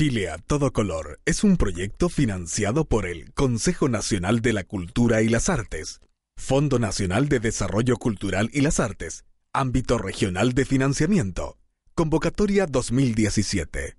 Chile a todo color es un proyecto financiado por el Consejo Nacional de la Cultura y las Artes, Fondo Nacional de Desarrollo Cultural y las Artes, Ámbito Regional de Financiamiento, Convocatoria 2017.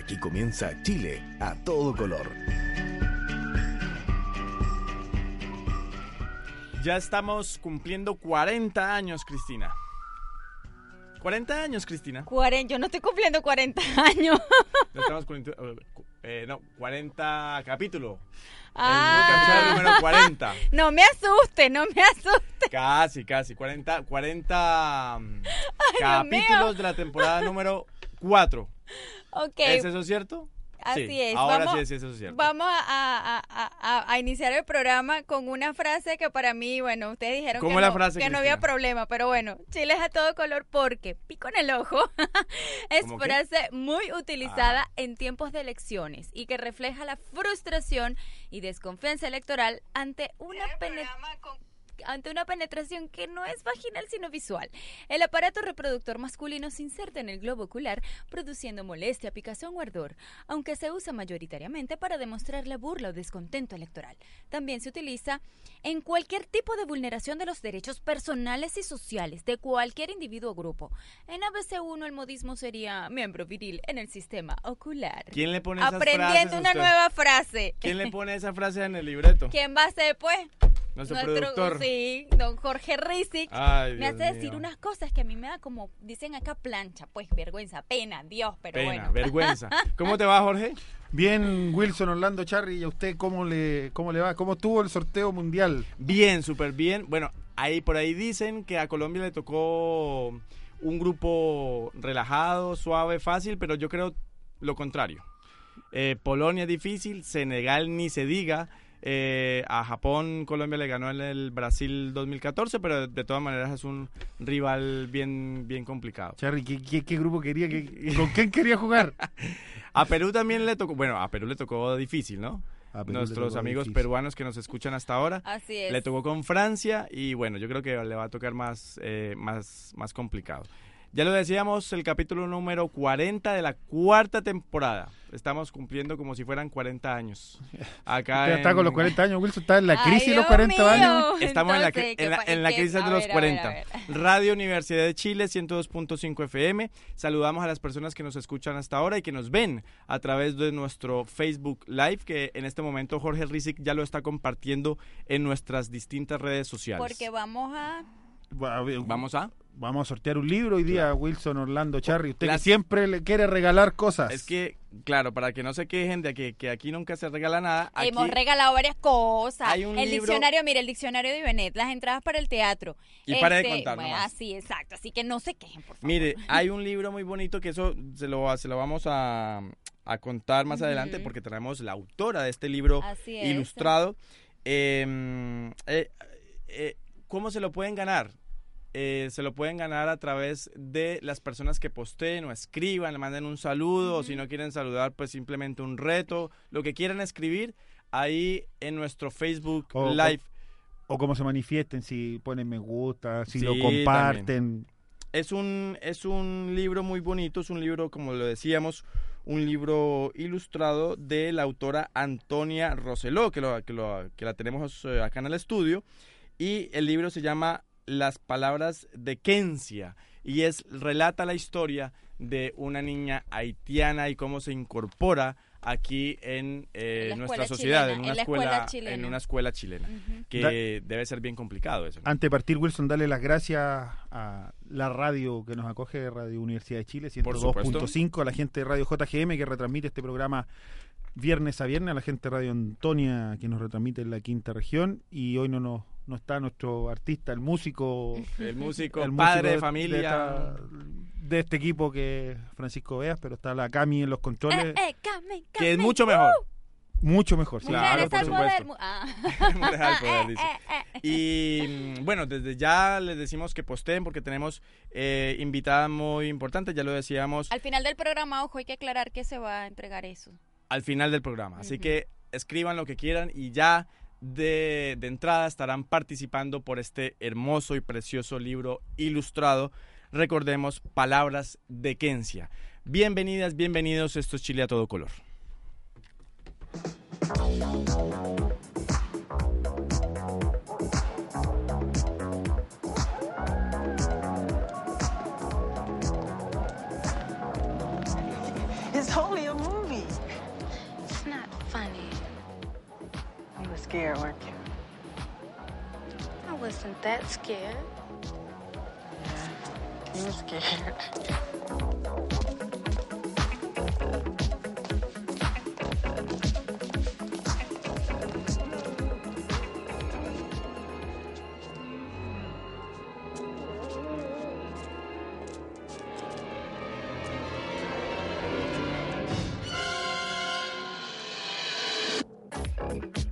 Aquí comienza Chile a todo color. Ya estamos cumpliendo 40 años, Cristina. 40 años, Cristina. Cuaren- yo no estoy cumpliendo 40 años. Ya estamos cumpliendo- eh, no, 40 capítulos. Ah. El capítulo número 40. No me asuste, no me asuste. Casi, casi. 40, 40 mm, Dios capítulos de la temporada número 4. Ok, ¿Es eso cierto? así Sí, es. Ahora vamos, sí es eso cierto. Vamos a, a- a- a- a iniciar el programa con una frase que para mí, bueno, ustedes dijeron ¿Cómo que, es la no, frase, que no había problema, pero bueno, Chile es a todo color porque pico en el ojo es frase muy utilizada Ah. en tiempos de elecciones y que refleja la frustración y desconfianza electoral ante una penetración ante una penetración que no es vaginal sino visual. El aparato reproductor masculino se inserta en el globo ocular, produciendo molestia, picazón o ardor, aunque se usa mayoritariamente para demostrar la burla o descontento electoral. También se utiliza en cualquier tipo de vulneración de los derechos personales y sociales de cualquier individuo o grupo. En ABC1 el modismo sería miembro viril en el sistema ocular. ¿Quién le pone esas frases Aprendiendo a una usted? nueva frase. ¿Quién le pone esa frase en el libreto? ¿Quién va a ser, pues? Nuestro productor. Sí, don Jorge Rizik. Ay, me Dios hace decir mío. unas cosas que a mí me da como, dicen acá, plancha. Pues vergüenza, pena, Dios, pero Pena, bueno. vergüenza. ¿Cómo te va, Jorge? Bien, Wilson Orlando Charry, ¿y a usted cómo le, cómo le va? ¿Cómo estuvo el sorteo mundial? Bien, súper bien. Bueno, ahí por ahí dicen que a Colombia le tocó un grupo relajado, suave, fácil, pero yo creo lo contrario. Eh, Polonia difícil, Senegal ni se diga. Eh, a Japón, Colombia le ganó en el Brasil 2014, pero de todas maneras es un rival bien, bien complicado. Charry, ¿qué, qué, qué grupo quería? ¿Qué- ¿Con quién quería jugar? A Perú también le tocó, bueno, a Perú le tocó difícil, ¿no? A Perú le Nuestros amigos difícil. peruanos que nos escuchan hasta ahora. Así es. Le tocó con Francia y bueno, yo creo que le va a tocar más, eh, más, más complicado. Ya lo decíamos, el capítulo número 40 de la cuarta temporada. Estamos cumpliendo como si fueran 40 años. Acá Usted está en- con los 40 años, Wilson está en la Ay, crisis de los Dios 40 años. Estamos en la, Entonces, cri- ¿qué en la, en crisis de los ver, a ver, 40. a ver. Radio Universidad de Chile, 102.5 FM. Saludamos a las personas que nos escuchan hasta ahora y que nos ven a través de nuestro Facebook Live, que en este momento Jorge Rizik ya lo está compartiendo en nuestras distintas redes sociales. Porque vamos a... Vamos a... Vamos a sortear un libro hoy día, Wilson Orlando Charry. Usted que siempre le quiere regalar cosas. Es que, claro, para que no se quejen de que, que aquí nunca se regala nada, aquí Hemos regalado varias cosas. hay un el libro- diccionario, mira, el diccionario de Ibenet, las entradas para el teatro. Y para de Este, contar bueno. Así, exacto. Así que no se quejen, por favor. Mire, hay un libro muy bonito que eso se lo, se lo vamos a, a contar más adelante porque tenemos la autora de este libro Así es. ilustrado. Eh, eh, eh, ¿Cómo se lo pueden ganar? Eh, se lo pueden ganar a través de las personas que posteen o escriban, le manden un saludo, o si no quieren saludar, pues simplemente un reto, lo que quieran escribir ahí en nuestro Facebook O- Live. O cómo se manifiesten, si ponen me gusta, si Sí, lo comparten. Es un, es un libro muy bonito, es un libro, como lo decíamos, un libro ilustrado de la autora Antonia Roseló, que, lo, que, lo- que la tenemos eh, acá en el estudio. Y el libro se llama Las palabras de Kencia y es relata la historia de una niña haitiana y cómo se incorpora aquí en eh, nuestra sociedad, chilena, en una en escuela, escuela chilena. en una escuela chilena, Ujú. que debe ser bien complicado eso. ¿no? Antes de partir, Wilson, darle las gracias a la radio que nos acoge, Radio Universidad de Chile, Por supuesto. 102.5, a la gente de Radio JGM que retransmite este programa viernes a viernes a la gente de Radio Antonia que nos retransmite en la quinta región y hoy no nos no está nuestro artista, el músico, El músico, el padre de familia. de, esta- de este equipo que es Francisco Veas, pero está la Cami en los controles, Eh, eh, Carmen, que es mucho mejor. mucho mejor. sí. Claro, por al poder. supuesto. mu- ah. Poder, dice. Y bueno, desde ya les decimos que posteen porque tenemos eh, invitada muy importante, ya lo decíamos Al final del programa, ojo, hay que aclarar que se va a entregar eso. al final del programa. Así que escriban lo que quieran y ya de, de entrada estarán participando por este hermoso y precioso libro ilustrado. Recordemos, Palabras de Kencia. Bienvenidas, bienvenidos, esto es Chile a todo color. Scared, weren't you? I wasn't that scared. You were scared. Cause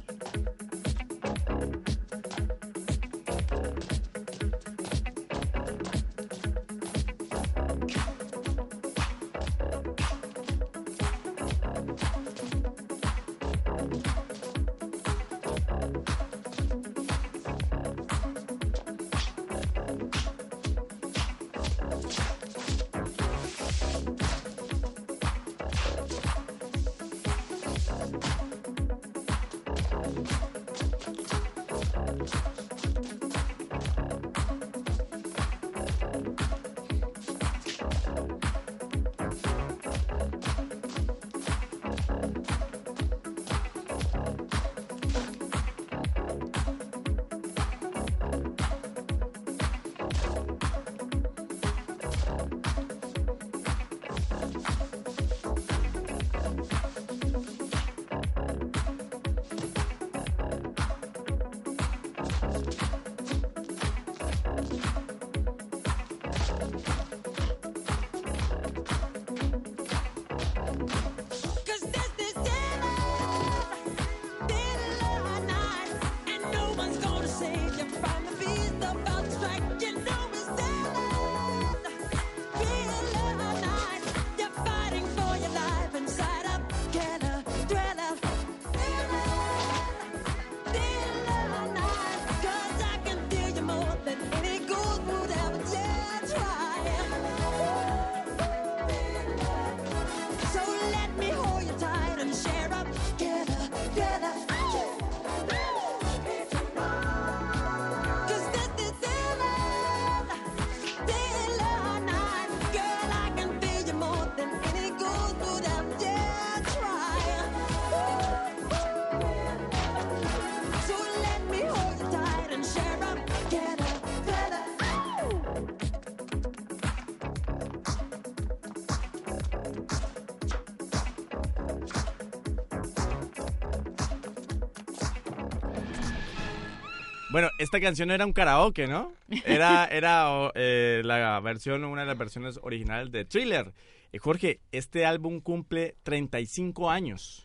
Bueno, esta canción era un karaoke, ¿no? Era, era eh, la versión, una de las versiones originales de Thriller. Eh, Jorge, este álbum cumple 35 años.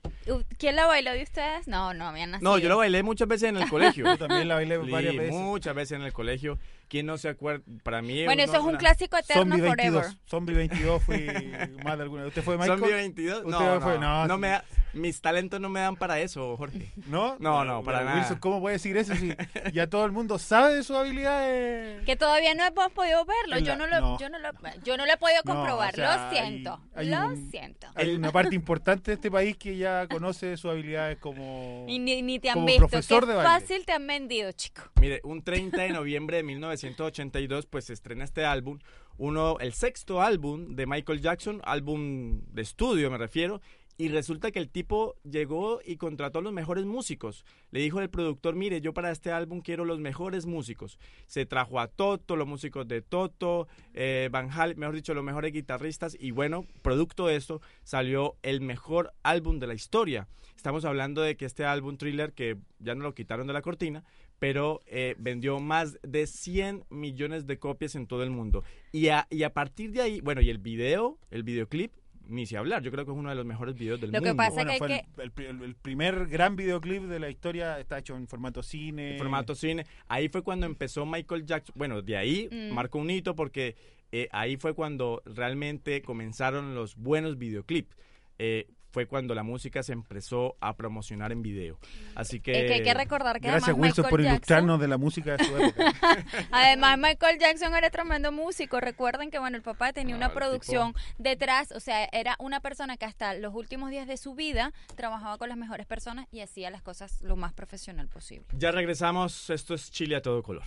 ¿Quién la bailó de ustedes? No, no habían nacido. No, yo lo bailé muchas veces en el colegio. Yo también la bailé varias veces. muchas veces en el colegio. ¿Quién no se acuerda? Para mí Bueno, eso es un clásico eterno Zombie forever. 22. Zombie 22 fui más de alguna vez. ¿Usted fue Michael? Zombie 22. ¿Usted No, fue? no, No, me da- mis talentos no me dan para eso, Jorge. ¿No? No, no, para nada. Wilson, ¿cómo puede decir eso si ya todo el mundo sabe de sus habilidades? Que todavía no hemos podido verlo. Yo no lo, no. yo no lo, yo no lo he podido No, comprobar. o sea, lo siento. hay- hay lo un- siento. Hay una parte importante de este país que ya conoce sus habilidades como... Y ni, ni te han como visto. profesor Qué de fácil te han vendido, chico. Mire, un 30 de noviembre de 1982, pues se estrena este álbum, uno, el sexto álbum de Michael Jackson, álbum de estudio me refiero, Y resulta que el tipo llegó y contrató los mejores músicos. Le dijo al productor, mire, yo para este álbum quiero los mejores músicos. Se trajo a Toto, los músicos de Toto, eh, Van Halen, mejor dicho, los mejores guitarristas. Y bueno, producto de esto salió el mejor álbum de la historia. Estamos hablando de que este álbum thriller, que ya no lo quitaron de la cortina, pero eh, vendió más de 100 millones de copias en todo el mundo. Y a, y a partir de ahí, bueno, y el video, el videoclip, ni si hablar, yo creo que es uno de los mejores videos del Lo que mundo. pasa Bueno, que fue que- el, el pri- el- el primer gran videoclip de la historia está hecho en formato cine. en formato cine. Ahí fue cuando empezó Michael Jackson. Bueno, de ahí Mm. marcó un hito porque eh, ahí fue cuando realmente comenzaron los buenos videoclips. Eh, fue cuando la música se empezó a promocionar en video. Así que... Es que hay que recordar que Gracias además Wilson Michael por Jackson, ilustrarnos de la música de su época. además Michael Jackson era tremendo músico. Recuerden que bueno, el papá tenía Ah, una producción detrás, o sea, era una persona que hasta los últimos días de su vida trabajaba con las mejores personas y hacía las cosas lo más profesional posible. Ya regresamos. Esto es Chile a todo color.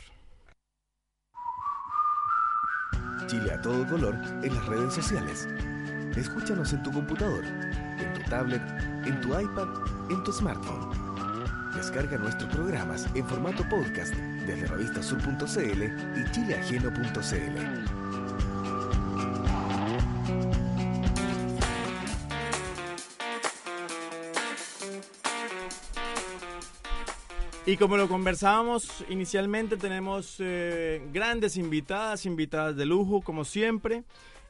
Chile a todo color en las redes sociales. Escúchanos en tu computador, en tu tablet, en tu iPad, en tu smartphone. Descarga nuestros programas en formato podcast desde revistasur.cl y chileajeno.cl. Y como lo conversábamos inicialmente, tenemos eh, grandes invitadas, invitadas de lujo, como siempre.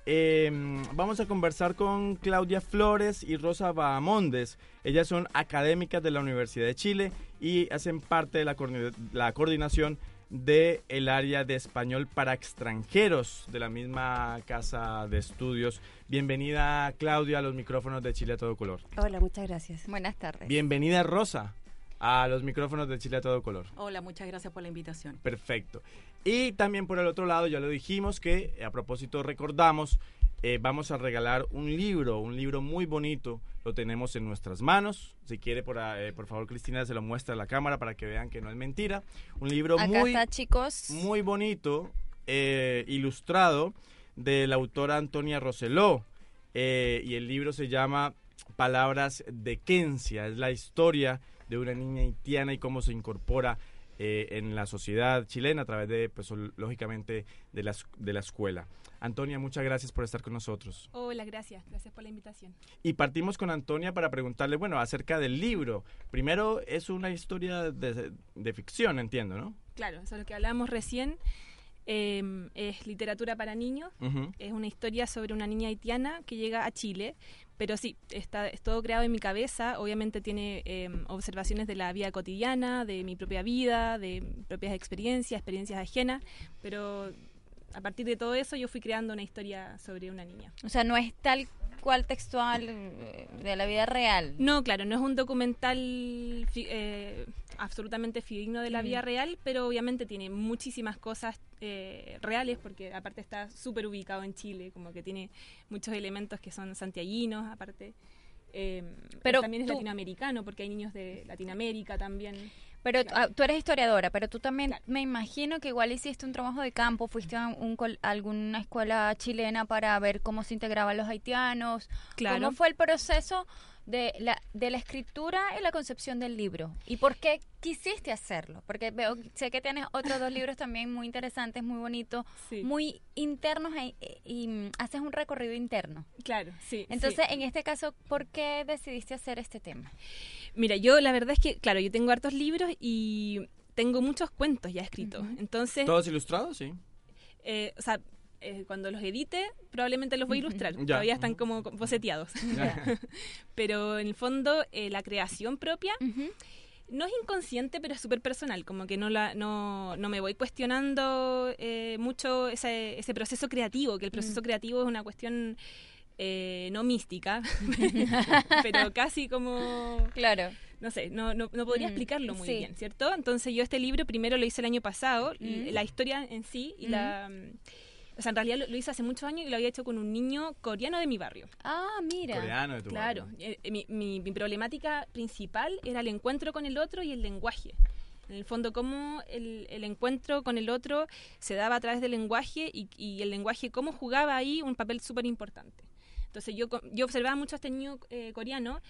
Eh, vamos a conversar con Claudia Flores y Rosa Bahamondes. Ellas son académicas de la Universidad de Chile y hacen parte de la, coordina- la coordinación del área de español para extranjeros de la misma casa de estudios. Bienvenida Claudia a los micrófonos de Chile a todo color. Hola, muchas gracias. Buenas tardes. Bienvenida Rosa a los micrófonos de Chile a todo color. Hola, muchas gracias por la invitación. Perfecto. Y también por el otro lado, ya lo dijimos que a propósito recordamos, eh, vamos a regalar un libro, un libro muy bonito, lo tenemos en nuestras manos. Si quiere, por, ah, eh, por favor, Cristina, se lo muestra a la cámara para que vean que no es mentira. Un libro Acá muy, está, chicos. muy bonito, eh, ilustrado, de la autora Antonia Roseló. Eh, y el libro se llama Palabras de Kencia. Es la historia de una niña haitiana y cómo se incorpora eh, en la sociedad chilena a través de, pues, lógicamente, de la, de la escuela. Antonia, muchas gracias por estar con nosotros. Hola, gracias. Gracias por la invitación. Y partimos con Antonia para preguntarle, bueno, acerca del libro. Primero, es una historia de, de ficción, entiendo, ¿no? Claro, eso es lo que hablábamos recién. Eh, es literatura para niños. Ujú. Es una historia sobre una niña haitiana que llega a Chile. Pero sí, está, es todo creado en mi cabeza. Obviamente tiene eh, observaciones de la vida cotidiana, de mi propia vida, de propias experiencias, experiencias ajenas. Pero a partir de todo eso yo fui creando una historia sobre una niña. O sea, no es tal cual textual eh, de la vida real. No, claro, no es un documental eh, absolutamente fidedigno de la vida real, pero obviamente tiene muchísimas cosas eh, reales, porque aparte está súper ubicado en Chile, como que tiene muchos elementos que son santiaguinos, aparte. Eh, Pero también es tú- latinoamericano, porque hay niños de Latinoamérica también. Pero Claro. ah, tú eres historiadora, pero tú también Claro. me imagino que igual hiciste un trabajo de campo, fuiste a un a alguna escuela chilena para ver cómo se integraban los haitianos. Claro. ¿Cómo fue el proceso de la, de la escritura y la concepción del libro? ¿Y por qué quisiste hacerlo? Porque veo, sé que tienes otros dos libros también muy interesantes, muy bonitos, Sí, muy internos e- e- y, mm, haces un recorrido interno. claro, sí. sí. Entonces, en este caso, ¿por qué decidiste hacer este tema? Mira, yo la verdad es que, claro, yo tengo hartos libros y tengo muchos cuentos ya escritos. Entonces, ¿Todos ilustrados? Sí. eh, o sea, eh, cuando los edite, probablemente los voy a ilustrar. Ya. Todavía están como boceteados. pero en el fondo, eh, la creación propia no es inconsciente, pero es súper personal. Como que no, la, no, no me voy cuestionando eh, mucho ese, ese proceso creativo, que el proceso Mm. creativo es una cuestión eh, no mística, pero casi como Claro. no sé, no, no, no podría Mm, explicarlo muy sí. bien, ¿cierto? Entonces yo este libro primero lo hice el año pasado, Mm. la historia en sí, y la... O sea, en realidad lo, lo hice hace muchos años y lo había hecho con un niño coreano de mi barrio. Ah, mira. Coreano de tu Claro, barrio. eh, eh, mi, mi- mi problemática principal era el encuentro con el otro y el lenguaje. En el fondo, cómo el, el encuentro con el otro se daba a través del lenguaje y, y el lenguaje cómo jugaba ahí un papel súper importante. Entonces yo, co- yo observaba mucho a este niño eh, coreano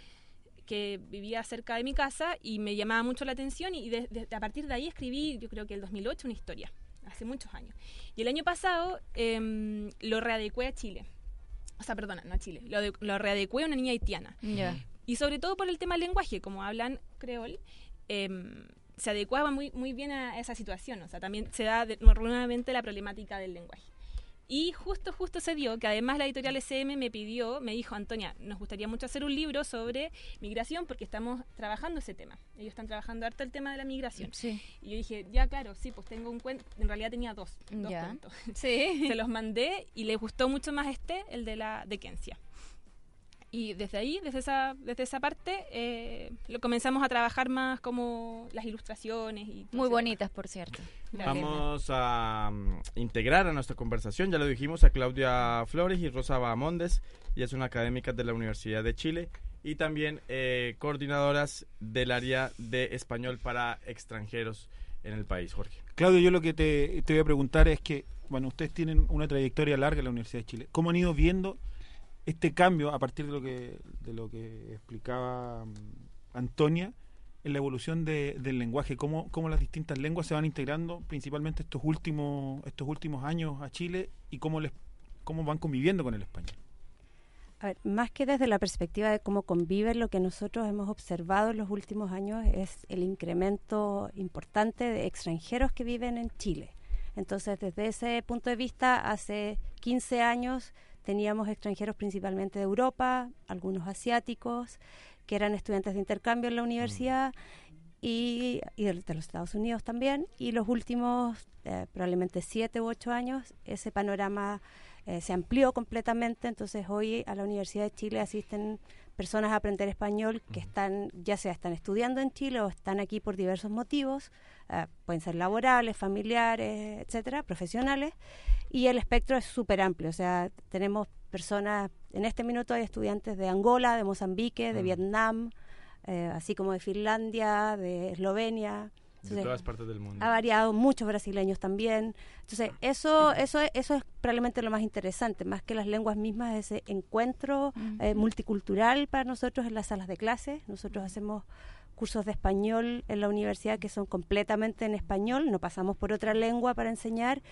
que vivía cerca de mi casa y me llamaba mucho la atención y de- de- a partir de ahí escribí, yo creo que el 2008, una historia, hace muchos años. Y el año pasado em, lo readecué a Chile. O sea, perdona, no a Chile. Lo, de- lo readecué a una niña haitiana. Y sobre todo por el tema del lenguaje, como hablan creol, em, se adecuaba muy, muy bien a esa situación. O sea, también se da de- nuevamente la problemática del lenguaje. Y justo, justo se dio que además la editorial SM me pidió, me dijo, Antonia, nos gustaría mucho hacer un libro sobre migración porque estamos trabajando ese tema. Ellos están trabajando harto el tema de la migración. Sí. Y yo dije, ya claro, sí, pues tengo un cuento, en realidad tenía dos, dos cuentos. Sí. Se los mandé y les gustó mucho más este, el de la de Kencia. Y desde ahí, desde esa, desde esa parte, eh, lo comenzamos a trabajar más como las ilustraciones y Muy bonitas, por cierto. Vamos a mm, integrar a nuestra conversación, ya lo dijimos, a Claudia Flores y Rosa Bahamondes. Ellas son académicas de la Universidad de Chile y también eh, coordinadoras del área de español para extranjeros en el país, Jorge. Claudio, yo lo que te, te voy a preguntar es que, bueno, ustedes tienen una trayectoria larga en la Universidad de Chile. ¿Cómo han ido viendo este cambio a partir de lo que, de lo que explicaba mm, Antonia en la evolución de- del lenguaje? ¿Cómo, ¿Cómo las distintas lenguas se van integrando principalmente estos últimos, estos últimos años a Chile y cómo, les, cómo van conviviendo con el español? A ver, más que desde la perspectiva de cómo conviven, lo que nosotros hemos observado en los últimos años es el incremento importante de extranjeros que viven en Chile. Entonces, desde ese punto de vista, hace 15 años teníamos extranjeros principalmente de Europa, algunos asiáticos, que eran estudiantes de intercambio en la universidad y, y de, los Estados Unidos también. Y los últimos eh, probablemente siete u ocho años, ese panorama eh, se amplió completamente. Entonces hoy a la Universidad de Chile asisten personas a aprender español que están, ya sea están estudiando en Chile o están aquí por diversos motivos, eh, pueden ser laborales, familiares, etcétera, profesionales, y el espectro es súper amplio. O sea, tenemos personas, en este minuto hay estudiantes de Angola, de Mozambique, de Mm. Vietnam, eh, así como de Finlandia, de Eslovenia. De Entonces, todas partes del mundo. ha variado, muchos brasileños también. Entonces, eso, eso, eso es probablemente lo más interesante, más que las lenguas mismas, ese encuentro eh, multicultural para nosotros en las salas de clase. Nosotros hacemos cursos de español en la universidad que son completamente en español, no pasamos por otra lengua para enseñar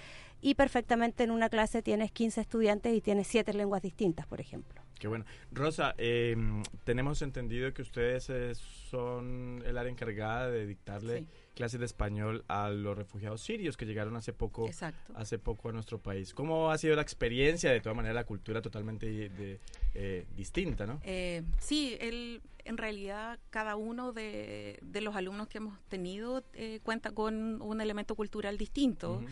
y perfectamente en una clase tienes 15 estudiantes y tienes 7 lenguas distintas, por ejemplo. Qué bueno. Rosa, eh, tenemos entendido que ustedes eh, son el área encargada de dictarle Sí. clases de español a los refugiados sirios que llegaron hace poco, Exacto. hace poco a nuestro país. ¿Cómo ha sido la experiencia? De todas maneras, la cultura totalmente de- eh, distinta, ¿no? Eh, sí, el, en realidad cada uno de, de los alumnos que hemos tenido eh, cuenta con un elemento cultural distinto.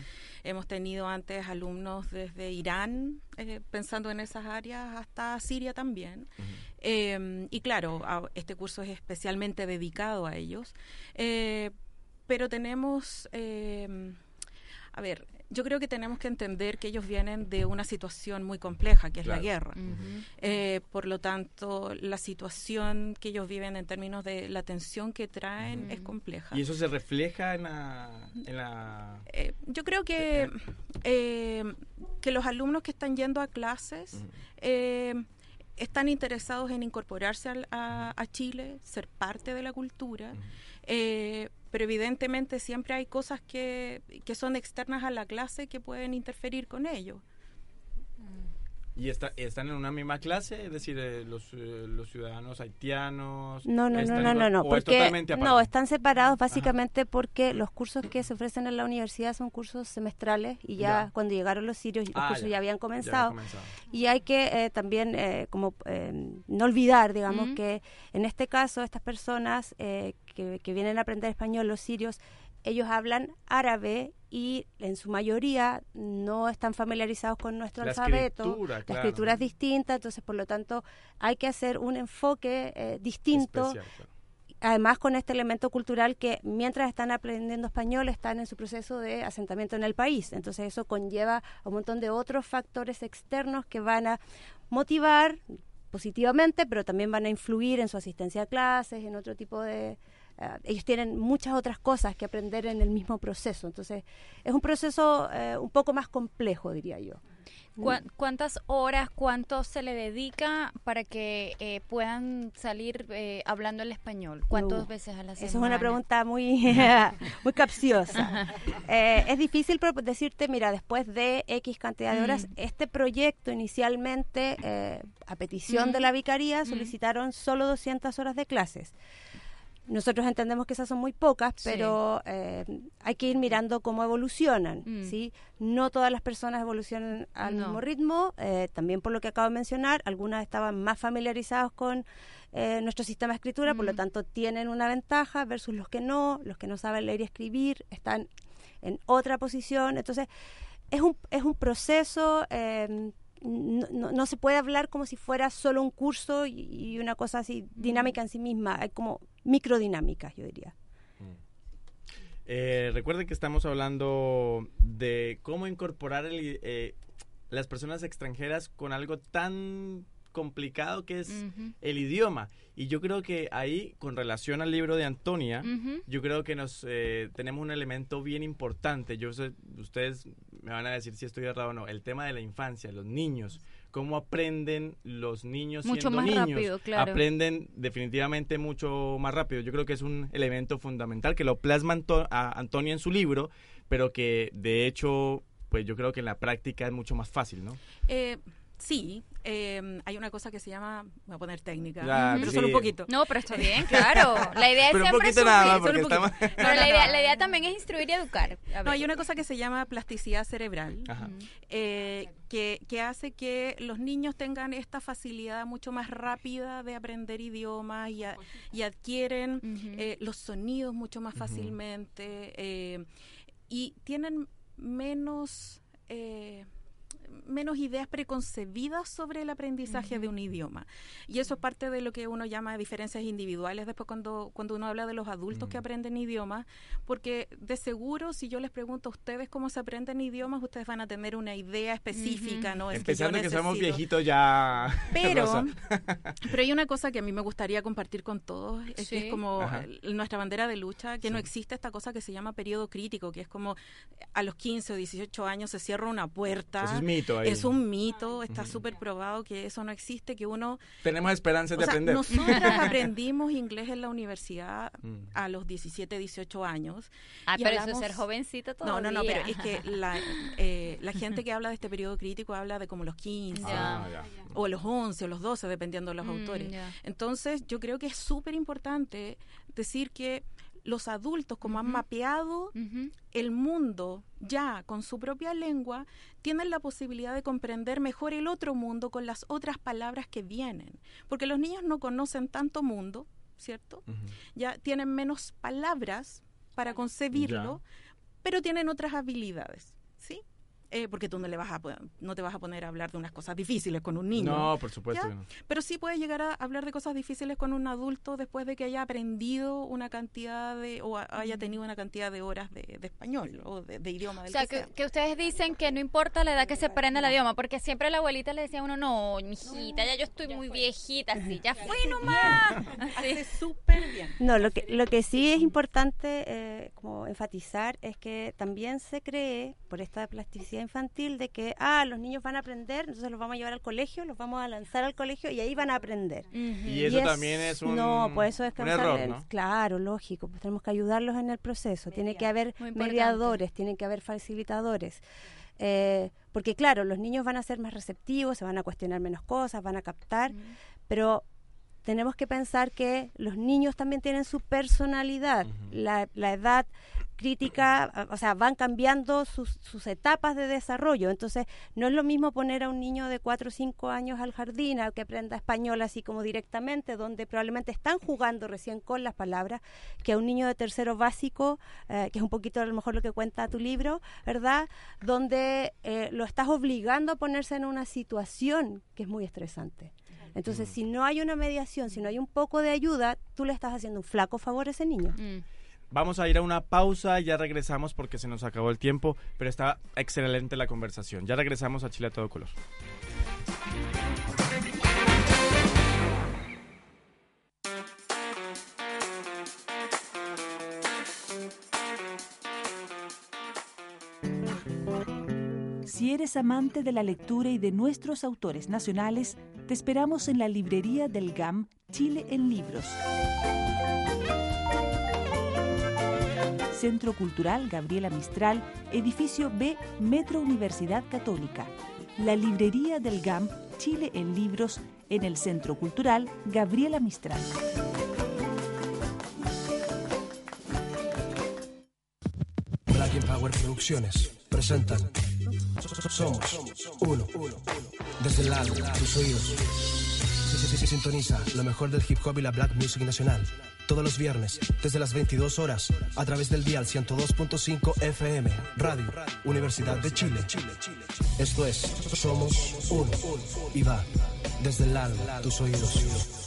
Hemos tenido antes alumnos desde Irán, eh, pensando en esas áreas, hasta Siria también. Eh, y claro, a- este curso es especialmente dedicado a ellos. Eh, pero tenemos, eh, a ver, yo creo que tenemos que entender que ellos vienen de una situación muy compleja, que es la guerra. Eh, por lo tanto, la situación que ellos viven en términos de la tensión que traen es compleja. ¿Y eso se refleja en la... En la... Eh, yo creo que, eh, que los alumnos que están yendo a clases eh, están interesados en incorporarse al- a, a Chile, ser parte de la cultura, eh, pero evidentemente siempre hay cosas que, que son externas a la clase que pueden interferir con ello. ¿Y está, están en una misma clase? Es decir, eh, los, eh, los ciudadanos haitianos... No, no, no, están no, no, no, ¿o es porque totalmente aparte? no están separados básicamente porque los cursos que se ofrecen en la universidad son cursos semestrales y ya, Ya. cuando llegaron los sirios los Ah, cursos ya. ya, habían Ya comenzado habían comenzado. y hay que eh, también eh, como eh, no olvidar, digamos que en este caso estas personas eh, que, que vienen a aprender español, los sirios, ellos hablan árabe y en su mayoría no están familiarizados con nuestro La alfabeto. escritura, La claro. escritura es distinta, entonces por lo tanto hay que hacer un enfoque eh, distinto Especial, claro. además con este elemento cultural que mientras están aprendiendo español están en su proceso de asentamiento en el país. Entonces eso conlleva a un montón de otros factores externos que van a motivar positivamente, pero también van a influir en su asistencia a clases, en otro tipo de... eh, ellos tienen muchas otras cosas que aprender en el mismo proceso. Entonces es un proceso eh, un poco más complejo, diría yo. ¿Cuá- ¿Cuántas horas, cuánto se le dedica para que eh, puedan salir eh, hablando el español? ¿Cuántas Uh, veces a la semana? Esa es una pregunta muy, muy capciosa. Eh, es difícil decirte, mira, después de X cantidad de horas, Mm. este proyecto inicialmente, eh, a petición de Mm. la vicaría, Mm. solicitaron solo 200 horas de clases. Nosotros entendemos que esas son muy pocas, Sí. pero eh, hay que ir mirando cómo evolucionan, Mm. ¿sí? No todas las personas evolucionan al No. mismo ritmo, eh, también por lo que acabo de mencionar, algunas estaban más familiarizados con eh, nuestro sistema de escritura, por lo Mm. tanto tienen una ventaja versus los que no, los que no saben leer y escribir están en otra posición, entonces es un, es un proceso... eh, no, no- no se puede hablar como si fuera solo un curso y, y una cosa así dinámica en sí misma. Hay como microdinámicas, yo diría. Eh, recuerden que estamos hablando de cómo incorporar el i- eh, las personas extranjeras con algo tan complicado que es el idioma. Y yo creo que ahí, con relación al libro de Antonia, yo creo que nos eh, tenemos un elemento bien importante. Yo sé, ustedes me van a decir si estoy errado o no. El tema de la infancia, los niños. Cómo aprenden los niños Mucho siendo más niños. rápido, claro. Aprenden definitivamente mucho más rápido. Yo creo que es un elemento fundamental que lo plasma Anto- a Antonia en su libro, pero que de hecho, pues yo creo que en la práctica es mucho más fácil, ¿no? Eh, sí, eh, hay una cosa que se llama, voy a poner técnica, Ya, pero sí. solo un poquito. No, pero está bien, claro. La idea es Pero un siempre poquito nada subir, solo un estamos... Pero la idea, la idea también es instruir y educar. No, hay una cosa que se llama plasticidad cerebral, Ajá. eh, que, que hace que los niños tengan esta facilidad mucho más rápida de aprender idiomas y, a- y adquieren eh, los sonidos mucho más fácilmente eh, y tienen menos... eh, menos ideas preconcebidas sobre el aprendizaje de un idioma. Y eso es parte de lo que uno llama diferencias individuales después cuando, cuando uno habla de los adultos que aprenden idiomas, porque de seguro si yo les pregunto a ustedes cómo se aprenden idiomas, ustedes van a tener una idea específica, Ujú. ¿no? Es Empezando que, yo somos viejitos ya... Pero, pero hay una cosa que a mí me gustaría compartir con todos, es que es como Ajá. nuestra bandera de lucha, que no existe esta cosa que se llama periodo crítico, que es como a los 15 o 18 años se cierra una puerta. Eso es mito ahí. Es un mito, está súper probado que eso no existe, que uno... Tenemos esperanzas O de sea, aprender. nosotras aprendimos inglés en la universidad Mm. a los 17, 18 años. Ah, y pero eso es ser jovencita No, todavía. no, no, pero es que la, eh, la gente que habla de este periodo crítico habla de como los 15 Ya. Ah, ya. o los 11 o los 12, dependiendo de los Mm, autores. ya. Entonces, yo creo que es súper importante decir que los adultos, como han mapeado el mundo ya con su propia lengua, tienen la posibilidad de comprender mejor el otro mundo con las otras palabras que vienen. Porque los niños no conocen tanto mundo, ¿cierto? Ya tienen menos palabras para concebirlo, pero tienen otras habilidades, ¿sí? Eh, porque tú no le vas a no te vas a poner a hablar de unas cosas difíciles con un niño. No, por supuesto que no. Pero sí puedes llegar a hablar de cosas difíciles con un adulto después de que haya aprendido una cantidad de, o a- haya tenido una cantidad de horas de, de español o de, de idioma O sea, que que, sea. que ustedes dicen que no importa la edad que se aprenda el idioma, porque siempre la abuelita le decía a uno, no, mijita, ya yo estoy muy viejita, así, ya fui nomás. Hace súper bien. No, lo que, lo que sí es importante eh, como enfatizar es que también se cree, por esta plasticidad infantil, de que, ah, los niños van a aprender, entonces los vamos a llevar al colegio, los vamos a lanzar al colegio y ahí van a aprender. Y eso es- también es un, No, pues eso es un error. Claro, lógico, pues tenemos que ayudarlos en el proceso. Tiene que haber mediadores, tienen que haber facilitadores. Eh, porque claro, los niños van a ser más receptivos, se van a cuestionar menos cosas, van a captar, pero tenemos que pensar que los niños también tienen su personalidad. La edad crítica, o sea, van cambiando sus, sus etapas de desarrollo. Entonces, no es lo mismo poner a un niño de 4 o 5 años al jardín, al que aprenda español así como directamente, donde probablemente están jugando recién con las palabras, que a un niño de tercero básico, eh, que es un poquito a lo mejor lo que cuenta tu libro, ¿verdad? Donde eh, lo estás obligando a ponerse en una situación que es muy estresante. Entonces, si no hay una mediación, si no hay un poco de ayuda, tú le estás haciendo un flaco favor a ese niño. Mm. Vamos a ir a una pausa, ya regresamos porque se nos acabó el tiempo, pero está excelente la conversación. Ya regresamos a Chile a todo color. Si eres amante de la lectura y de nuestros autores nacionales, te esperamos en la librería del GAM Chile en Libros. Centro Cultural Gabriela Mistral, edificio B, Metro Universidad Católica. La librería del GAM Chile en Libros en el Centro Cultural Gabriela Mistral. Black Power Producciones presentan Somos Uno. Desde el lado, tus oídos. Sí, sí, sí, Sintoniza lo mejor del hip hop y la black music nacional. Todos los viernes, desde las 22 horas, a través del dial 102.5 FM, Radio, Universidad de Chile. Esto es Somos Uno. Y va desde el alma, tus oídos.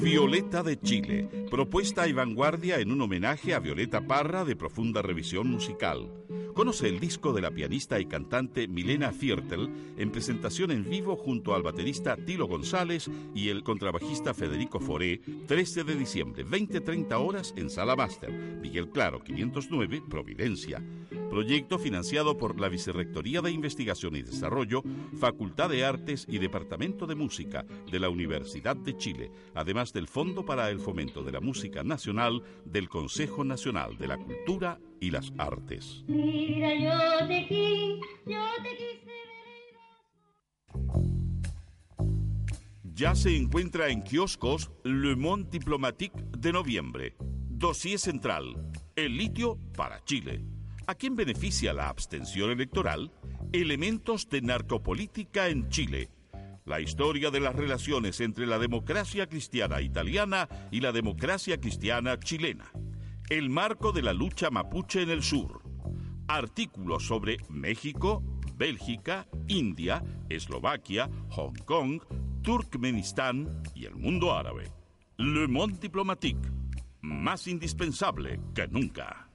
Violeta de Chile, propuesta y vanguardia en un homenaje a Violeta Parra de profunda revisión musical. Conoce el disco de la pianista y cantante Milena Viertel en presentación en vivo junto al baterista Tilo González y el contrabajista Federico Foré, 13 de diciembre, 20-30 horas en Sala Master, Miguel Claro, 509, Providencia. Proyecto financiado por la Vicerrectoría de Investigación y Desarrollo, Facultad de Artes y Departamento de Música de la Universidad de Chile, además del Fondo para el Fomento de la Música Nacional del Consejo Nacional de la Cultura y las Artes. Mira, yo te quise, yo te quise Ya se encuentra en kioscos Le Monde Diplomatique de noviembre. Dossier central. El litio para Chile. ¿A quién beneficia la abstención electoral? Elementos de narcopolítica en Chile. La historia de las relaciones entre la democracia cristiana italiana y la democracia cristiana chilena. El marco de la lucha mapuche en el sur. Artículos sobre México, Bélgica, India, Eslovaquia, Hong Kong, Turkmenistán y el mundo árabe. Le Monde Diplomatique. Más indispensable que nunca.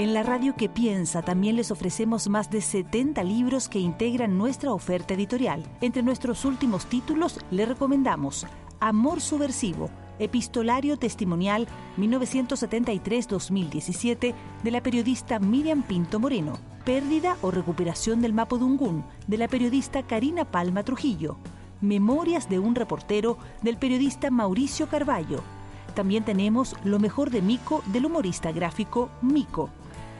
En la radio que piensa también les ofrecemos más de 70 libros que integran nuestra oferta editorial. Entre nuestros últimos títulos le recomendamos Amor Subversivo, Epistolario Testimonial 1973-2017 de la periodista Miriam Pinto Moreno, Pérdida o Recuperación del Mapudungún de la periodista Karina Palma Trujillo, Memorias de un reportero del periodista Mauricio Carballo. También tenemos Lo mejor de Mico del humorista gráfico Mico.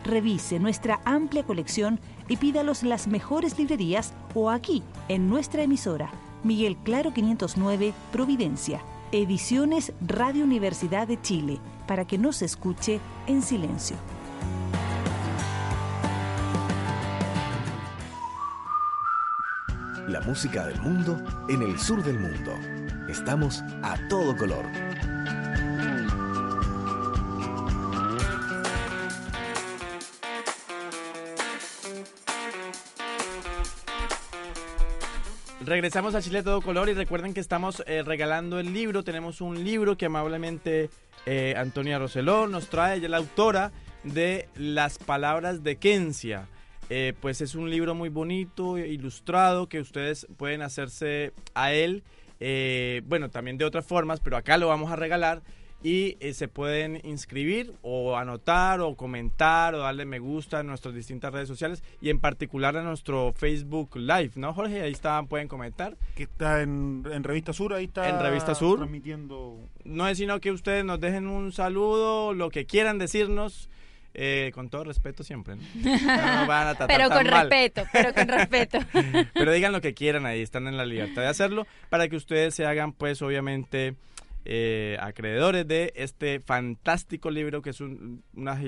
Revise nuestra amplia colección y pídalos las mejores librerías o aquí, en nuestra emisora. Miguel Claro 509, Providencia. Ediciones Radio Universidad de Chile, para que no se escuche en silencio. La música del mundo en el sur del mundo. Estamos a todo color. Regresamos a Chile todo color y recuerden que estamos eh, regalando el libro. Tenemos un libro que amablemente eh, Antonia Roseló nos trae, ella es la autora de Las Palabras de Kencia. Eh, pues es un libro muy bonito, ilustrado, que ustedes pueden hacerse a él. bueno, también de otras formas, pero acá lo vamos a regalar. Y eh, se pueden inscribir o anotar o comentar o darle me gusta en nuestras distintas redes sociales y en particular a nuestro Facebook Live, ¿no, Jorge? Ahí estaban, pueden comentar. Que está en, en Revista Sur, ahí está. En Revista Sur. Transmitiendo. No es sino que ustedes nos dejen un saludo, lo que quieran decirnos, eh, con todo respeto siempre. ¿no? No nos van a tratar Pero tan con mal. respeto, pero con respeto. Pero digan lo que quieran ahí, están en la libertad de hacerlo para que ustedes se hagan, pues, obviamente, eh, acreedores de este fantástico libro que es un- una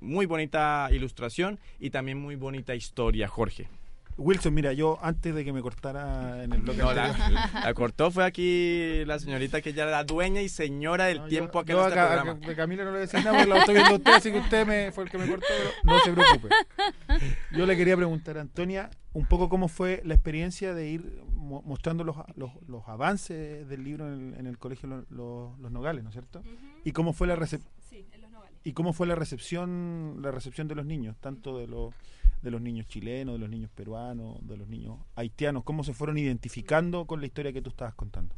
muy bonita ilustración y también muy bonita historia, Jorge. Wilson, mira, yo antes de que me cortara en el bloque No, la, anterior- la cortó fue aquí la señorita que ya era la dueña y señora del tiempo acá Yo en este acá- programa. acá- Camila no le decía nada porque la estoy viendo a usted, así que usted me, fue el que me cortó, pero no se preocupe. Yo le quería preguntar a Antonia un poco cómo fue la experiencia de ir mo- mostrando los, los, los avances del libro en el, en el colegio Lo- Lo- Los Nogales, ¿no es cierto? Y cómo fue la recep- Sí, en los Nogales. y cómo fue la recepción la recepción de los niños, tanto de los de los niños chilenos, de los niños peruanos, de los niños haitianos, cómo se fueron identificando con la historia que tú estabas contando.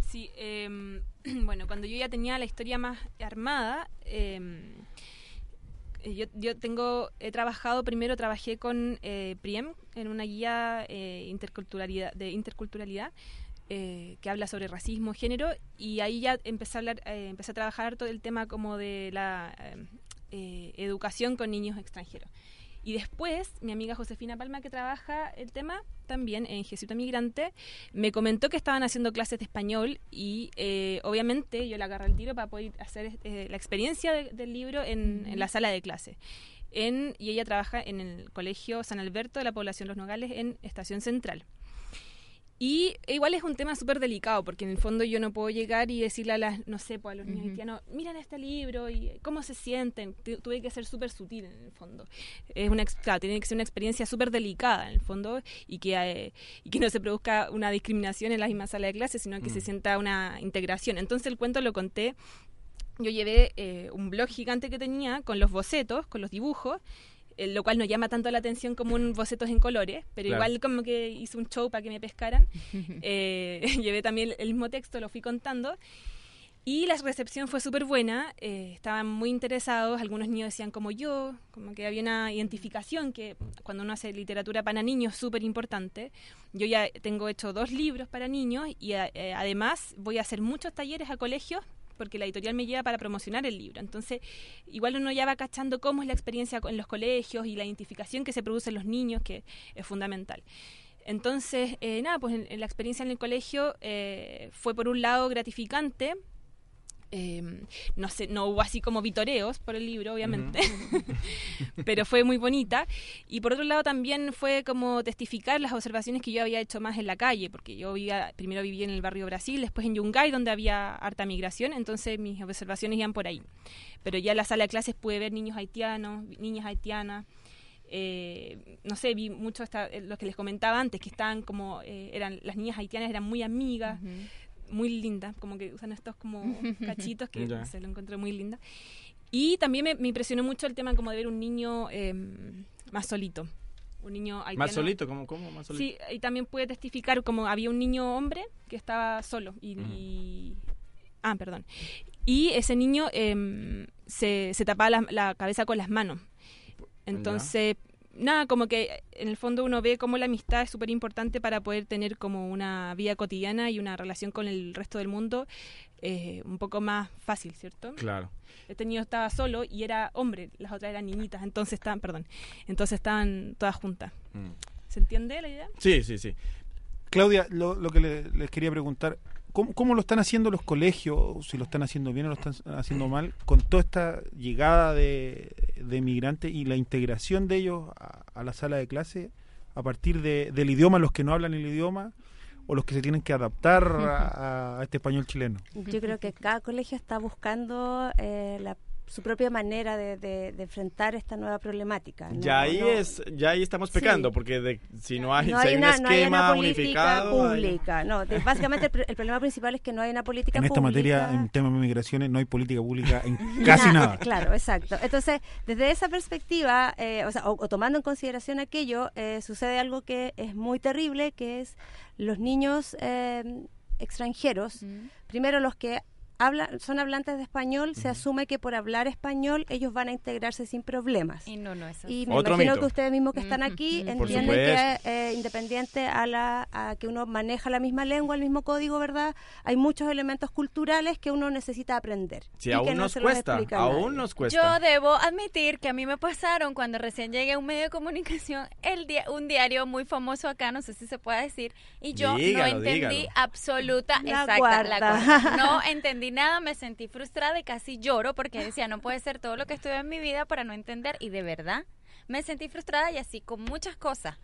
Sí, em, bueno, cuando yo ya tenía la historia más armada, eh, yo, yo tengo, he trabajado, primero trabajé con eh, PRIEM en una guía eh, interculturalidad, de interculturalidad eh, que habla sobre racismo, género, y ahí ya empecé a, hablar, eh, empecé a trabajar todo el tema como de la eh, eh, educación con niños extranjeros. Y después, mi amiga Josefina Palma, que trabaja el tema también en Jesuita Migrante, me comentó que estaban haciendo clases de español y eh, obviamente yo la agarré al tiro para poder hacer eh, la experiencia de- del libro en, en la sala de clase. En, y ella trabaja en el Colegio San Alberto de la Población Los Nogales en Estación Central. Y igual es un tema súper delicado, porque en el fondo yo no puedo llegar y decirle a las, no sé, pues a los niños Ujú. haitianos, miren este libro y cómo se sienten. Tu- tuve que ser súper sutil en el fondo. Es una, claro, tiene que ser una experiencia súper delicada en el fondo y que, eh, y que no se produzca una discriminación en la misma sala de clase, sino que se Mm. sienta una integración. Entonces el cuento lo conté yo llevé eh, un blog gigante que tenía con los bocetos, con los dibujos, eh, lo cual no llama tanto la atención como un bocetos en colores, pero Claro. igual como que hice un show para que me pescaran. Eh, llevé también el mismo texto, lo fui contando. Y la recepción fue súper buena, eh, estaban muy interesados, algunos niños decían como yo, como que había una identificación que cuando uno hace literatura para niños es súper importante. Yo ya tengo hecho dos libros para niños y a- eh, además voy a hacer muchos talleres a colegios porque la editorial me lleva para promocionar el libro. Entonces, igual uno ya va cachando cómo es la experiencia en los colegios y la identificación que se produce en los niños, que es fundamental. Entonces, eh, nada, pues en la experiencia en el colegio eh, fue por un lado gratificante. Eh, no sé, no hubo así como vitoreos por el libro, obviamente, pero fue muy bonita. Y por otro lado también fue como testificar las observaciones que yo había hecho más en la calle, porque yo vivía, primero viví en el barrio Brasil, después en Yungay, donde había harta migración, entonces mis observaciones iban por ahí. Pero ya en la sala de clases pude ver niños haitianos, niñas haitianas, eh, no sé, vi mucho hasta eh, lo que les comentaba antes, que estaban como, eh, eran las niñas haitianas eran muy amigas, muy lindas, como que usan estos como cachitos que no sé, lo encontré muy linda. Y también me, me impresionó mucho el tema como de ver un niño eh, más solito. Un niño haitiano. Más solito, ¿cómo? cómo más solito? Sí, y también pude testificar como había un niño hombre que estaba solo y... y- ah, perdón. Y ese niño em, se, se tapaba la, la cabeza con las manos. Entonces, nada, como que en el fondo uno ve como la amistad es súper importante para poder tener como una vida cotidiana y una relación con el resto del mundo eh, un poco más fácil, ¿cierto? Claro. Este niño estaba solo y era hombre, las otras eran niñitas, entonces estaban, perdón, entonces estaban todas juntas. Mm. ¿Se entiende la idea? Sí, sí, sí. Claudia, lo, lo que le- les quería preguntar, ¿cómo, lo están haciendo los colegios? Si lo están haciendo bien o lo están haciendo mal, con toda esta llegada de, de migrantes y la integración de ellos a, a la sala de clase a partir de- del idioma, los que no hablan el idioma o los que se tienen que adaptar a, a este español chileno. Yo creo que cada colegio está buscando eh, la- su propia manera de, de- de enfrentar esta nueva problemática. ¿no? ya ahí No- es, ya ahí estamos Sí. pecando, porque de- si no hay, no si hay, hay un una, no hay esquema una política unificado, hay- pública. No, de- básicamente el, pr- el problema principal es que no hay una política En esta pública. materia, en tema de migraciones, no hay política pública en casi nada. Claro, exacto. Entonces, desde esa perspectiva, eh, o, sea, o, o tomando en consideración aquello, eh, sucede algo que es muy terrible, que es los niños eh, extranjeros, primero los que hablan, son hablantes de español, se asume que por hablar español ellos van a integrarse sin problemas. Y no, no es Y así. me Otro imagino mito. que ustedes mismos que están aquí entienden que eh, independiente a la a que uno maneja la misma lengua, el mismo código, ¿verdad? Hay muchos elementos culturales que uno necesita aprender. Sí, y que aún no nos se los cuesta, explica aún nadie. nos Yo cuesta. debo admitir que a mí me pasaron cuando recién llegué a un medio de comunicación, el dia- un diario muy famoso acá, no sé si se puede decir, y yo Dígalo, no entendí dígalo. absoluta, La exacta, la guarda. No entendí nada, me sentí frustrada y casi lloro porque decía, no puede ser todo lo que estudié en mi vida para no entender, y de verdad me sentí frustrada y así con muchas cosas.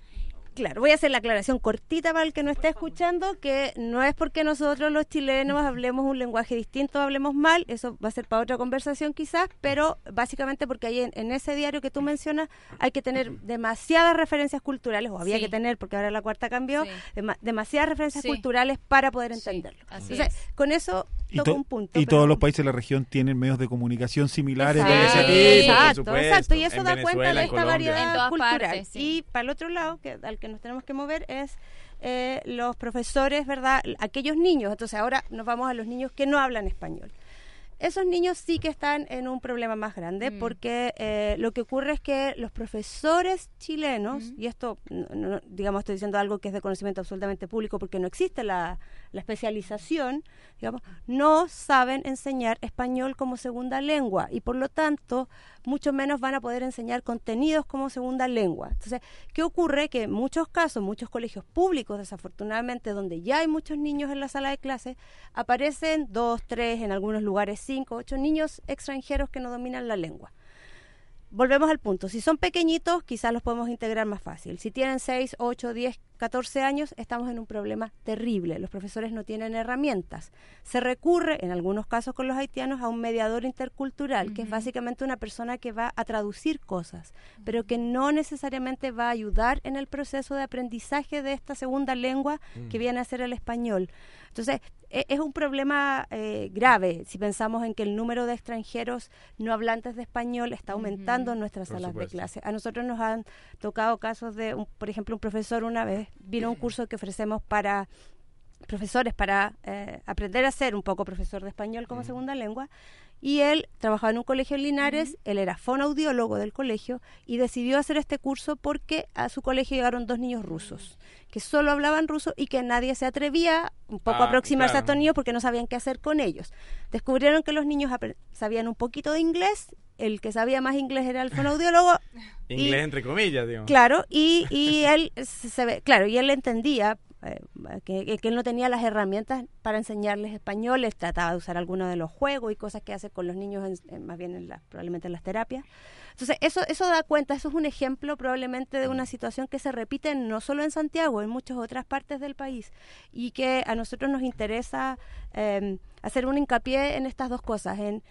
Claro, voy a hacer la aclaración cortita para el que no esté escuchando, que no es porque nosotros los chilenos hablemos un lenguaje distinto, hablemos mal, eso va a ser para otra conversación quizás, pero básicamente porque ahí en, en ese diario que tú mencionas hay que tener demasiadas referencias culturales, o había Sí. que tener, porque ahora la cuarta cambió, Sí. demasiadas referencias Sí. culturales para poder entenderlo. así Entonces, es. con eso Y, toco to- un punto. y pero- todos los países de la región tienen medios de comunicación similares. Exacto, de ese tipo. exacto, supuesto. exacto, y eso En da Venezuela, cuenta de esta Colombia. variedad En todas cultural. partes, sí. Y para el otro lado, que al que nos tenemos que mover es eh, los profesores, ¿verdad? Aquellos niños, entonces ahora nos vamos a los niños que no hablan español. Esos niños sí que están en un problema más grande Mm. porque eh, lo que ocurre es que los profesores chilenos, y esto, no- no- digamos, estoy diciendo algo que es de conocimiento absolutamente público porque no existe la, la especialización, digamos, no saben enseñar español como segunda lengua y por lo tanto mucho menos van a poder enseñar contenidos como segunda lengua. Entonces, ¿qué ocurre? Que en muchos casos, muchos colegios públicos, desafortunadamente, donde ya hay muchos niños en la sala de clase, aparecen dos, tres, en algunos lugares cinco, ocho niños extranjeros que no dominan la lengua. Volvemos al punto. Si son pequeñitos, quizás los podemos integrar más fácil. Si tienen 6, 8, 10, 14 años, estamos en un problema terrible. Los profesores no tienen herramientas. Se recurre, en algunos casos con los haitianos, a un mediador intercultural, que es básicamente una persona que va a traducir cosas, pero que no necesariamente va a ayudar en el proceso de aprendizaje de esta segunda lengua que Mm. viene a ser el español. Entonces, e- es un problema eh, grave si pensamos en que el número de extranjeros no hablantes de español está aumentando en nuestras Por salas de clase. A nosotros nos han tocado casos de, un- por ejemplo, un profesor una vez vino a un curso que ofrecemos para profesores para eh, aprender a ser un poco profesor de español como segunda lengua. Y él trabajaba en un colegio en Linares, él era fonoaudiólogo del colegio y decidió hacer este curso porque a su colegio llegaron dos niños rusos que solo hablaban ruso y que nadie se atrevía un poco Ah, a aproximarse a estos niños porque no sabían qué hacer con ellos. Descubrieron que los niños sabían un poquito de inglés, el que sabía más inglés era el fonoaudiólogo. y- Inglés entre comillas, digo. Claro, y, y él se ve, claro, y él entendía que, que él no tenía las herramientas para enseñarles español, él trataba de usar algunos de los juegos y cosas que hace con los niños, en- más bien en las- probablemente en las terapias. Entonces, eso, eso da cuenta, eso es un ejemplo probablemente de una situación que se repite no solo en Santiago, en muchas otras partes del país, y que a nosotros nos interesa eh, hacer un hincapié en estas dos cosas, en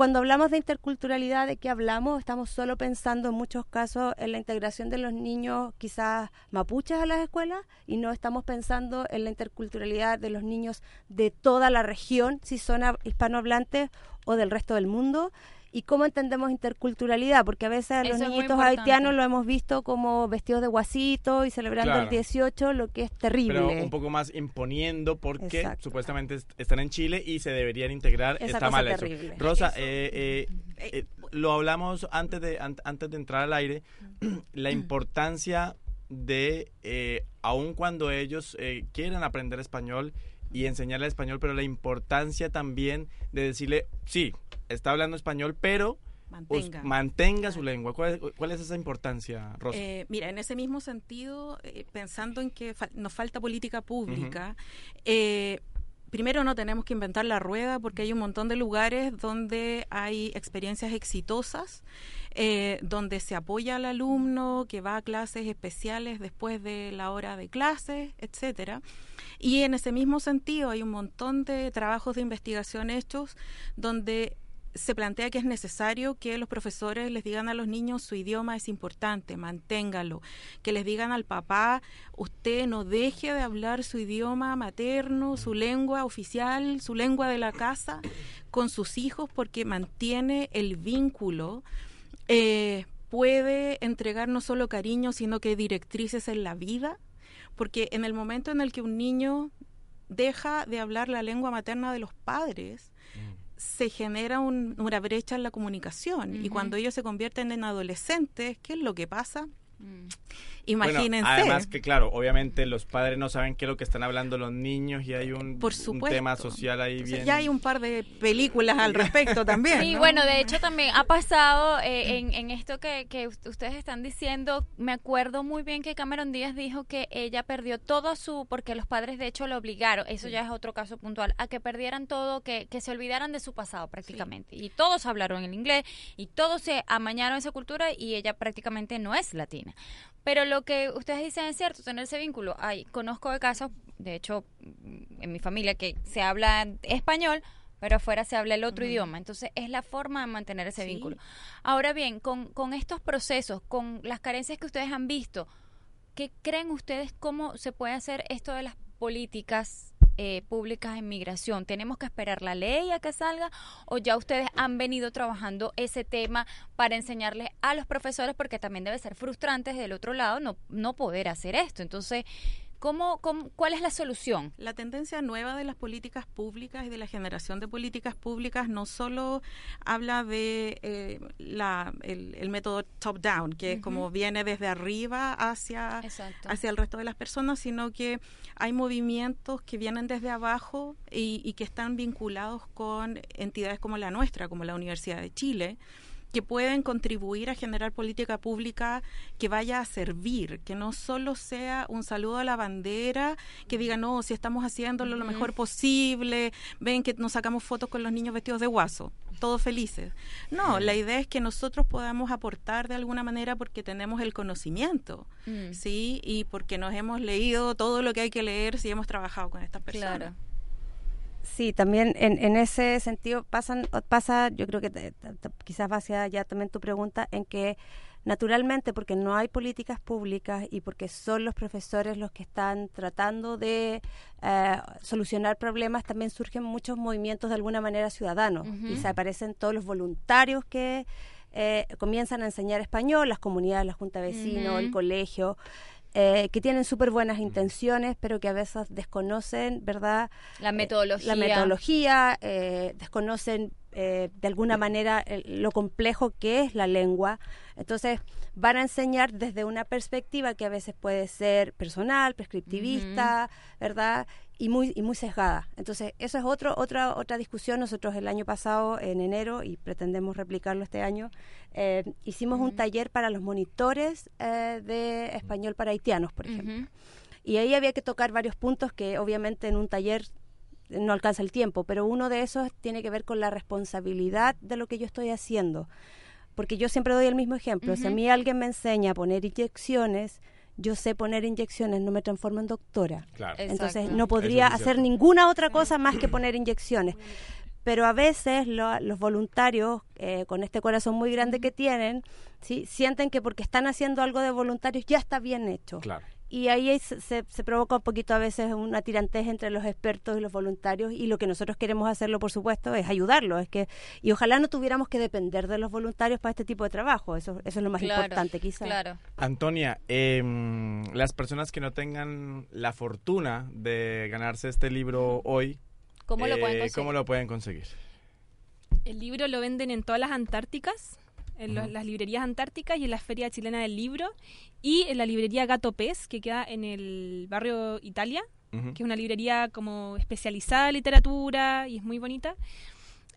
cuando hablamos de interculturalidad, ¿de qué hablamos? Estamos solo pensando en muchos casos en la integración de los niños quizás mapuches a las escuelas y no estamos pensando en la interculturalidad de los niños de toda la región, si son hab- hispanohablantes o del resto del mundo. ¿Y cómo entendemos interculturalidad? Porque a veces a los Eso niñitos haitianos lo hemos visto como vestidos de guasito y celebrando Claro. el 18, lo que es terrible. Pero un poco más imponiendo porque Exacto. supuestamente est- están en Chile y se deberían integrar. Esa Está cosa mal eso. terrible. Rosa, Eso. eh, eh, eh, lo hablamos antes de, an- antes de entrar al aire, la importancia de, eh, aun cuando ellos eh, quieran aprender español y enseñarle español, pero la importancia también de decirle, sí, está hablando español, pero Mantenga. mantenga su lengua. ¿Cuál es, cuál es esa importancia, Rosa? Eh, mira, en ese mismo sentido, eh, pensando en que nos falta política pública, eh, primero no tenemos que inventar la rueda porque hay un montón de lugares donde hay experiencias exitosas, eh, donde se apoya al alumno que va a clases especiales después de la hora de clases, etcétera. Y en ese mismo sentido hay un montón de trabajos de investigación hechos donde se plantea que es necesario que los profesores les digan a los niños su idioma es importante, manténgalo, que les digan al papá, usted no deje de hablar su idioma materno, su lengua oficial, su lengua de la casa con sus hijos porque mantiene el vínculo, eh, puede entregar no solo cariño, sino que directrices en la vida, porque en el momento en el que un niño deja de hablar la lengua materna de los padres, se genera un- una brecha en la comunicación y cuando ellos se convierten en adolescentes, ¿qué es lo que pasa? Mm. Bueno, Imagínense. además que, claro, obviamente los padres no saben qué es lo que están hablando los niños y hay un, Por un tema social ahí Entonces, bien... ya hay un par de películas al respecto también. Sí, ¿no? bueno, de hecho también ha pasado eh, en, en esto que, que ust- ustedes están diciendo, me acuerdo muy bien que Cameron Díaz dijo que ella perdió todo su, porque los padres de hecho lo obligaron, eso ya es otro caso puntual, a que perdieran todo, que, que se olvidaran de su pasado prácticamente. Y todos hablaron en inglés y todos se amañaron esa cultura y ella prácticamente no es latina. Pero lo que ustedes dicen es cierto, tener ese vínculo. Ay, conozco de casos, de hecho, mm, en mi familia que se habla español, pero afuera se habla el otro idioma. Entonces, es la forma de mantener ese Sí. vínculo. Ahora bien, con, con estos procesos, con las carencias que ustedes han visto, ¿qué creen ustedes cómo se puede hacer esto de las políticas eh, públicas en migración? ¿Tenemos que esperar la ley a que salga o ya ustedes han venido trabajando ese tema para enseñarles a los profesores? Porque también debe ser frustrante desde el otro lado no, no poder hacer esto. Entonces, ¿Cómo, cómo- cuál es la solución? La tendencia nueva de las políticas públicas y de la generación de políticas públicas no solo habla de eh, la, el, el método top-down, que es como viene desde arriba hacia, Exacto. hacia el resto de las personas, sino que hay movimientos que vienen desde abajo y, y que están vinculados con entidades como la nuestra, como la Universidad de Chile que pueden contribuir a generar política pública que vaya a servir, que no solo sea un saludo a la bandera, que diga, no, si estamos haciéndolo lo mejor posible, ven que nos sacamos fotos con los niños vestidos de guaso, todos felices. No, la idea es que nosotros podamos aportar de alguna manera porque tenemos el conocimiento, Mm. ¿sí? Y porque nos hemos leído todo lo que hay que leer si hemos trabajado con estas personas. Claro. Sí, también en, en ese sentido pasan, pasa, yo creo que te- te- quizás va hacia allá también tu pregunta, en que naturalmente, porque no hay políticas públicas y porque son los profesores los que están tratando de eh, solucionar problemas, también surgen muchos movimientos de alguna manera ciudadanos. Y se aparecen todos los voluntarios que eh, comienzan a enseñar español, las comunidades, la junta de vecinos, el colegio. Eh, que tienen súper buenas intenciones, pero que a veces desconocen, ¿verdad? La metodología. la metodología, eh, desconocen eh, de alguna manera el- lo complejo que es la lengua. Entonces van a enseñar desde una perspectiva que a veces puede ser personal, prescriptivista, ¿verdad? Y muy, y muy sesgada. Entonces, eso es otro, otra, otra discusión. Nosotros el año pasado, en enero, y pretendemos replicarlo este año, eh, hicimos un taller para los monitores eh, de español para haitianos, por ejemplo. Y ahí había que tocar varios puntos que obviamente en un taller no alcanza el tiempo, pero uno de esos tiene que ver con la responsabilidad de lo que yo estoy haciendo. Porque yo siempre doy el mismo ejemplo. Si a mí alguien me enseña a poner inyecciones, yo sé poner inyecciones, no me transformo en doctora. Claro. Entonces no podría es hacer ninguna otra cosa más que poner inyecciones. Pero a veces lo- los voluntarios, eh, con este corazón muy grande que tienen, ¿sí? sienten que porque están haciendo algo de voluntarios ya está bien hecho. Claro. Y ahí se, se- se provoca un poquito a veces una tirantez entre los expertos y los voluntarios y lo que nosotros queremos hacerlo, por supuesto, es ayudarlos. Es que, y ojalá no tuviéramos que depender de los voluntarios para este tipo de trabajo. Eso, eso es lo más Claro, importante, quizás. Claro. Antonia, em, las personas que no tengan la fortuna de ganarse este libro hoy, ¿Cómo lo pueden eh? ¿cómo lo pueden conseguir? El libro lo venden en todas las Antárticas, en los- Ujú. las librerías antárticas y en la Feria Chilena del Libro y en la librería Gato Pez, que queda en el barrio Italia, que es una librería como especializada en literatura y es muy bonita.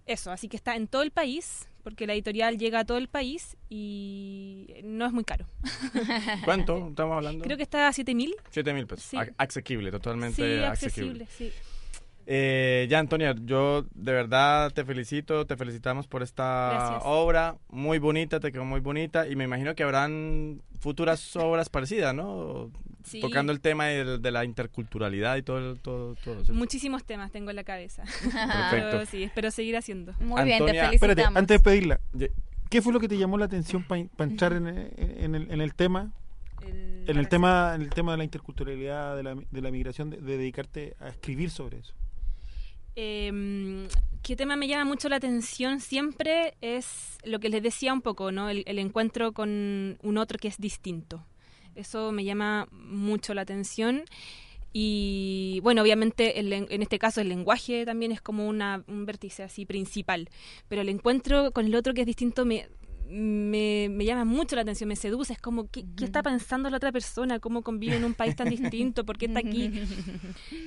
Eso, así que está en todo el país, porque la editorial llega a todo el país y no es muy caro. ¿Cuánto estamos hablando? Creo que está a 7 mil. 7 mil pesos. Sí. Asequible, totalmente Sí, asequible. accesible, sí. Eh, ya, Antonia, yo de verdad te felicito, te felicitamos por esta Gracias. obra muy bonita, te quedó muy bonita y me imagino que habrán futuras obras parecidas, ¿no? Sí. Tocando el tema de, de la interculturalidad y todo, el- todo, todo eso. Muchísimos temas tengo en la cabeza. Perfecto. Pero sí, espero seguir haciendo. Muy bien, te felicitamos. Espérate, antes de pedirla, ¿qué fue lo que te llamó la atención para entrar en, en el, en el tema? El- En el tema, en el tema de la interculturalidad, de la, de la migración, de, de dedicarte a escribir sobre eso. Eh, ¿Qué tema me llama mucho la atención siempre? Es lo que les decía un poco, ¿no? El, el encuentro con un otro que es distinto. Eso me llama mucho la atención. Y bueno, obviamente el en este caso el lenguaje también es como una, un vértice así principal. Pero el encuentro con el otro que es distinto me, me, me llama mucho la atención, me seduce. Es como, ¿qué, qué está pensando la otra persona? ¿Cómo convive en un país tan distinto? ¿Por qué está aquí?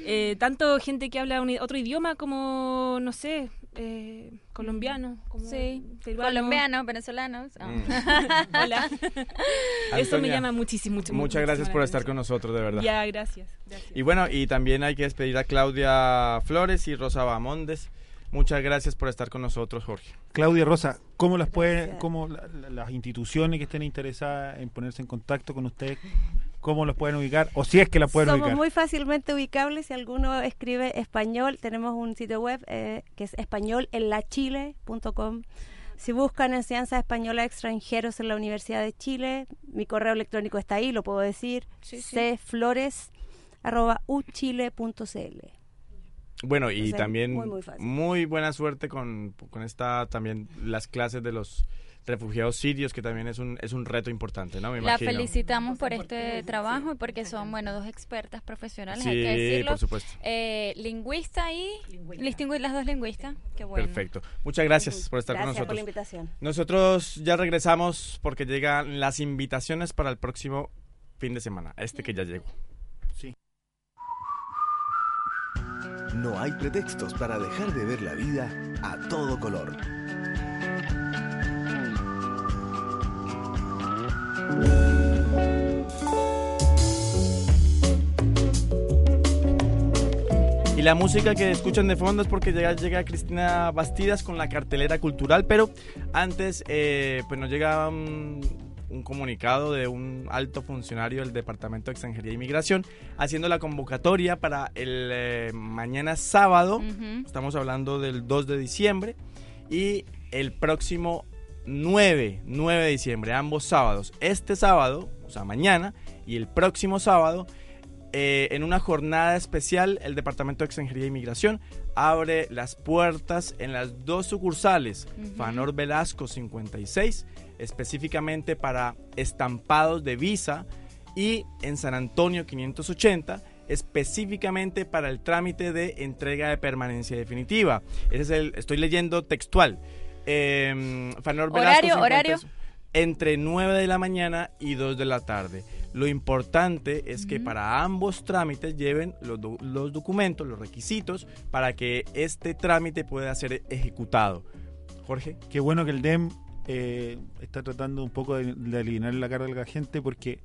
Eh, tanto gente que habla un- otro idioma como, no sé, eh, colombiano. Como Sí, peruano. colombianos, venezolanos. Mm. Hola. Eso me llama muchísimo, mucho. Muchas gracias por estar con nosotros, de verdad. Ya, gracias. gracias. Y bueno, y también hay que despedir a Claudia Flores y Rosa Bamondes. Muchas gracias por estar con nosotros, Jorge. Claudia Rosa, ¿cómo las pueden, cómo la- la- las instituciones que estén interesadas en ponerse en contacto con ustedes, cómo los pueden ubicar? O si es que las pueden Somos ubicar. muy fácilmente ubicables. Si alguno escribe español, tenemos un sitio web eh, que es españolenlachile.com. Si buscan enseñanza española a extranjeros en la Universidad de Chile, mi correo electrónico está ahí, lo puedo decir, Sí, sí. cflores.uchile.cl. Bueno, y Entonces, también muy, muy fácil. muy buena suerte con, con esta también las clases de los refugiados sirios, que también es un, es un reto importante, ¿no? Me La imagino. felicitamos por este trabajo y porque son, bueno, dos expertas profesionales, hay Sí, que decirlo. por supuesto. Eh, lingüista y... Lingüista. Las dos lingüistas. Qué bueno. Perfecto. Muchas gracias por estar con Gracias nosotros. por la invitación. Nosotros ya regresamos porque llegan las invitaciones para el próximo fin de semana, este que ya llegó. No hay pretextos para dejar de ver la vida a todo color. Y la música que escuchan de fondo es porque llega, llega Cristina Bastidas con la cartelera cultural, pero antes eh, pues nos llega un comunicado de un alto funcionario del Departamento de Extranjería e Inmigración haciendo la convocatoria para el eh, mañana sábado, estamos hablando del 2 de diciembre, y el próximo 9, 9 de diciembre, ambos sábados. Este sábado, o sea, mañana, y el próximo sábado, eh, en una jornada especial, el Departamento de Extranjería e Inmigración abre las puertas en las dos sucursales, Ujú. Fanor Velasco 56, específicamente para estampados de visa, y en San Antonio 580, específicamente para el trámite de entrega de permanencia definitiva. Ese es el, estoy leyendo textual. Eh, Fanor Velasco Horario, horario. entre 9 de la mañana y 2 de la tarde. Lo importante es que para ambos trámites lleven los, do- los documentos, los requisitos, para que este trámite pueda ser ejecutado. Jorge. Qué bueno que el DEM eh, está tratando un poco de, de aliviar la carga de la gente porque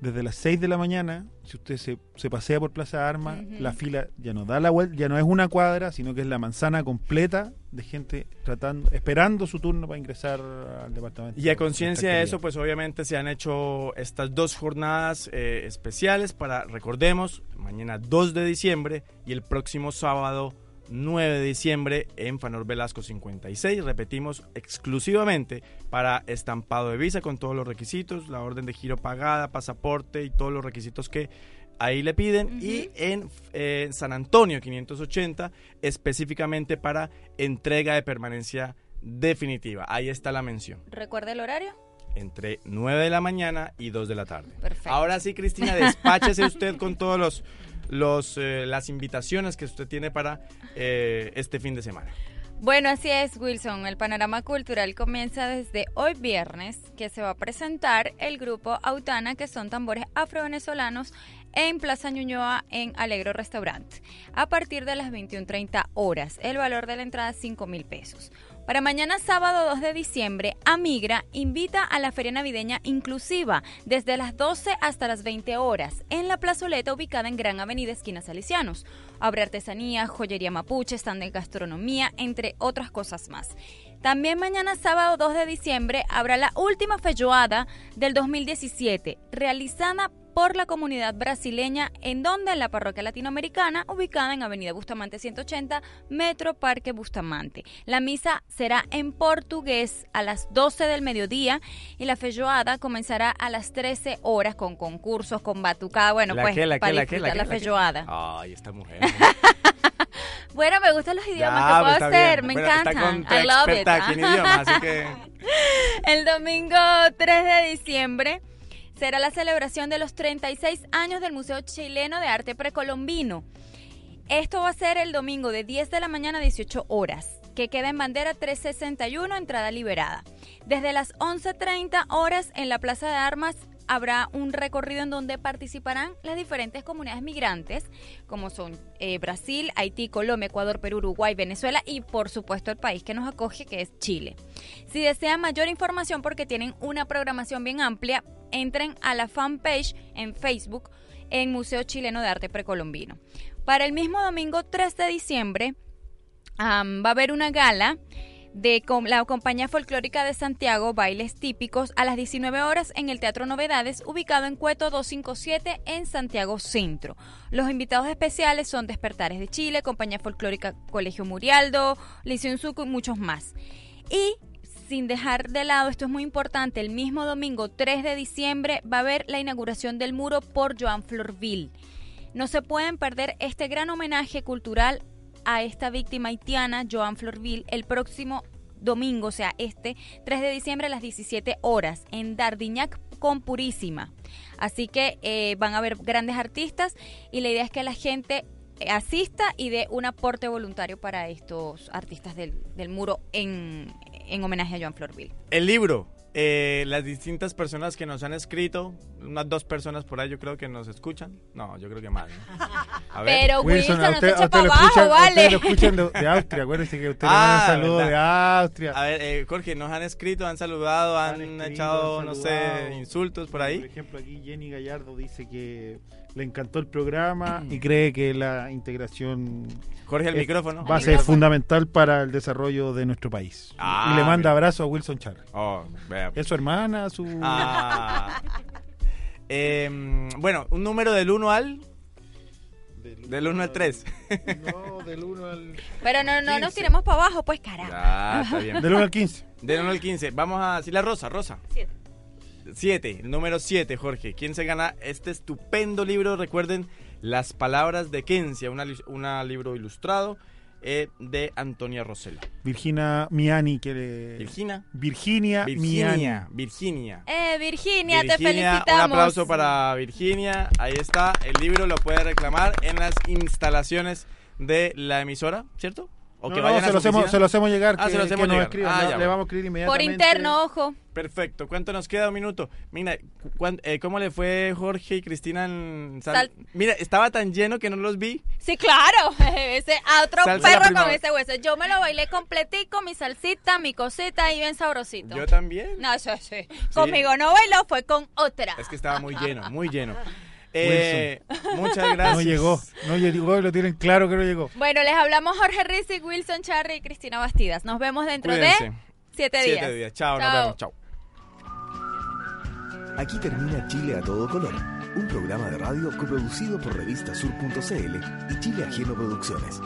desde las 6 de la mañana, si usted se, se pasea por Plaza de Armas, la fila ya no da la vuelta, ya no es una cuadra, sino que es la manzana completa de gente tratando, esperando su turno para ingresar al departamento. Y a conciencia de eso, pues obviamente se han hecho estas dos jornadas eh, especiales para, recordemos, mañana 2 de diciembre y el próximo sábado 9 de diciembre en Fanor Velasco 56. Repetimos, exclusivamente para estampado de visa con todos los requisitos, la orden de giro pagada, pasaporte y todos los requisitos que ahí le piden. Y en eh, San Antonio 580, específicamente para entrega de permanencia definitiva. Ahí está la mención ¿Recuerda el horario? entre 9 de la mañana y 2 de la tarde. Perfecto. Ahora sí, Cristina, despáchese usted con todos los, los eh, las invitaciones que usted tiene para eh, este fin de semana. Bueno, así es, Wilson. El panorama cultural comienza desde hoy viernes, que se va a presentar el grupo Autana, que son tambores afro-venezolanos, en Plaza Ñuñoa, en Alegro Restaurant, a partir de las 21.30 horas. El valor de la entrada es 5 mil pesos. Para mañana sábado 2 de diciembre, Amigra invita a la feria navideña inclusiva desde las 12 hasta las 20 horas en la plazoleta ubicada en Gran Avenida Esquina Salicianos. Habrá artesanía, joyería mapuche, stand de gastronomía, entre otras cosas más. También mañana sábado 2 de diciembre habrá la última feijoada del 2017, realizada por la comunidad brasileña, en donde en la parroquia latinoamericana, ubicada en Avenida Bustamante 180, Metro Parque Bustamante. La misa será en portugués a las 12 del mediodía y la feijoada comenzará a las 13 horas con concursos, con batucada, bueno, ¿La pues qué, la para qué, la disfrutar la la, la. Ay, esta mujer. Bueno, me gustan los idiomas Ya, que puedo hacer, bien. me Bueno, encantan. I love it. en idiomas, así que- El domingo 3 de diciembre será la celebración de los 36 años del Museo Chileno de Arte Precolombino. Esto va a ser el domingo de 10 de la mañana a 18 horas, que queda en bandera 361, entrada liberada. Desde las 11.30 horas en la Plaza de Armas habrá un recorrido en donde participarán las diferentes comunidades migrantes, como son eh, Brasil, Haití, Colombia, Ecuador, Perú, Uruguay, Venezuela y por supuesto el país que nos acoge, que es Chile. Si desean mayor información porque tienen una programación bien amplia, entren a la fanpage en Facebook en Museo Chileno de Arte Precolombino. Para el mismo domingo 3 de diciembre va a haber una gala de la compañía folclórica de Santiago, bailes típicos, a las 19 horas en el Teatro Novedades, ubicado en Cueto 257 en Santiago Centro. Los invitados especiales son Despertares de Chile, compañía folclórica Colegio Murialdo, Liceo Unzuco y muchos más. Y sin dejar de lado, esto es muy importante, el mismo domingo 3 de diciembre va a haber la inauguración del muro por Joan Florville. No se pueden perder este gran homenaje cultural a esta víctima haitiana, Joan Florville, el próximo domingo, o sea, este 3 de diciembre a las 17 horas en Dardiñac con Purísima. Así que eh, van a haber grandes artistas y la idea es que la gente eh, asista y dé un aporte voluntario para estos artistas del, del muro en, en homenaje a Joan Florville. El libro, eh, las distintas personas que nos han escrito, unas dos personas por ahí yo creo que nos escuchan. No, yo creo que más. ¿no? A ver. Pero Wilson, no usted- te echa usted para abajo, escuchan- vale. ustedes lo escuchan de, de Austria, acuérdense que usted le manda Ah, un saludo verdad. de Austria. A ver, eh, Jorge, nos han escrito, han saludado, han, escrito, echado, han no sé, insultos por ahí. Por ejemplo, aquí Jenny Gallardo dice que le encantó el programa y cree que la integración Jorge, el es- micrófono. va a ser fundamental para el desarrollo de nuestro país. Ah, y le manda mira. abrazo a Wilson Charles. Oh. Es su hermana, su... Ah. Em, bueno, un número del 1 al... Del 1 al 3. No, del 1 al... Pero no, no nos tiremos para abajo, pues carajo. Ah, está bien. Del 1 al 15. Del 1 al 15. Vamos a decir la rosa, rosa. 7. 7, el número 7, Jorge. ¿Quién se gana este estupendo libro? Recuerden, Las Palabras de Kencia, una, li- una libro ilustrado eh, de Antonia Rosela. Virginia Miani quiere... Virginia. Virginia, Virginia, Miani. Virginia. Eh, Virginia, te Virginia, felicitamos. Un aplauso para Virginia. Ahí está. El libro lo puede reclamar en las instalaciones de la emisora, ¿cierto? O No, que no, vayan a se su lo hacemos- oficina. se lo hacemos llegar, Ah, que- se lo que hacemos nos llegar. escriban, Ah, le- ya, le bueno. vamos a escribir Por inmediatamente. interno, ojo. Perfecto. ¿Cuánto nos queda? Un minuto. Mira, eh, ¿cómo le fue Jorge y Cristina en sal- Sal- Mira, estaba tan lleno que no los vi. Sí, claro. Ese, a otro Salsa perro con ese hueso. Yo me lo bailé completico, mi salsita, mi cosita y bien sabrosito. Yo también. No, sí, sí. Conmigo no bailó, fue con otra. Es que estaba muy lleno, muy lleno. Eh, muchas gracias. No llegó, no llegó y lo tienen claro que no llegó. Bueno, les hablamos Jorge Rizzi, Wilson Charry y Cristina Bastidas. Nos vemos dentro Cuídense. de siete días. Siete días. Chao, nos Chao. vemos. Chao. Aquí termina Chile a todo color, un programa de radio coproducido por revistasur.cl y Chile Ajeno Producciones.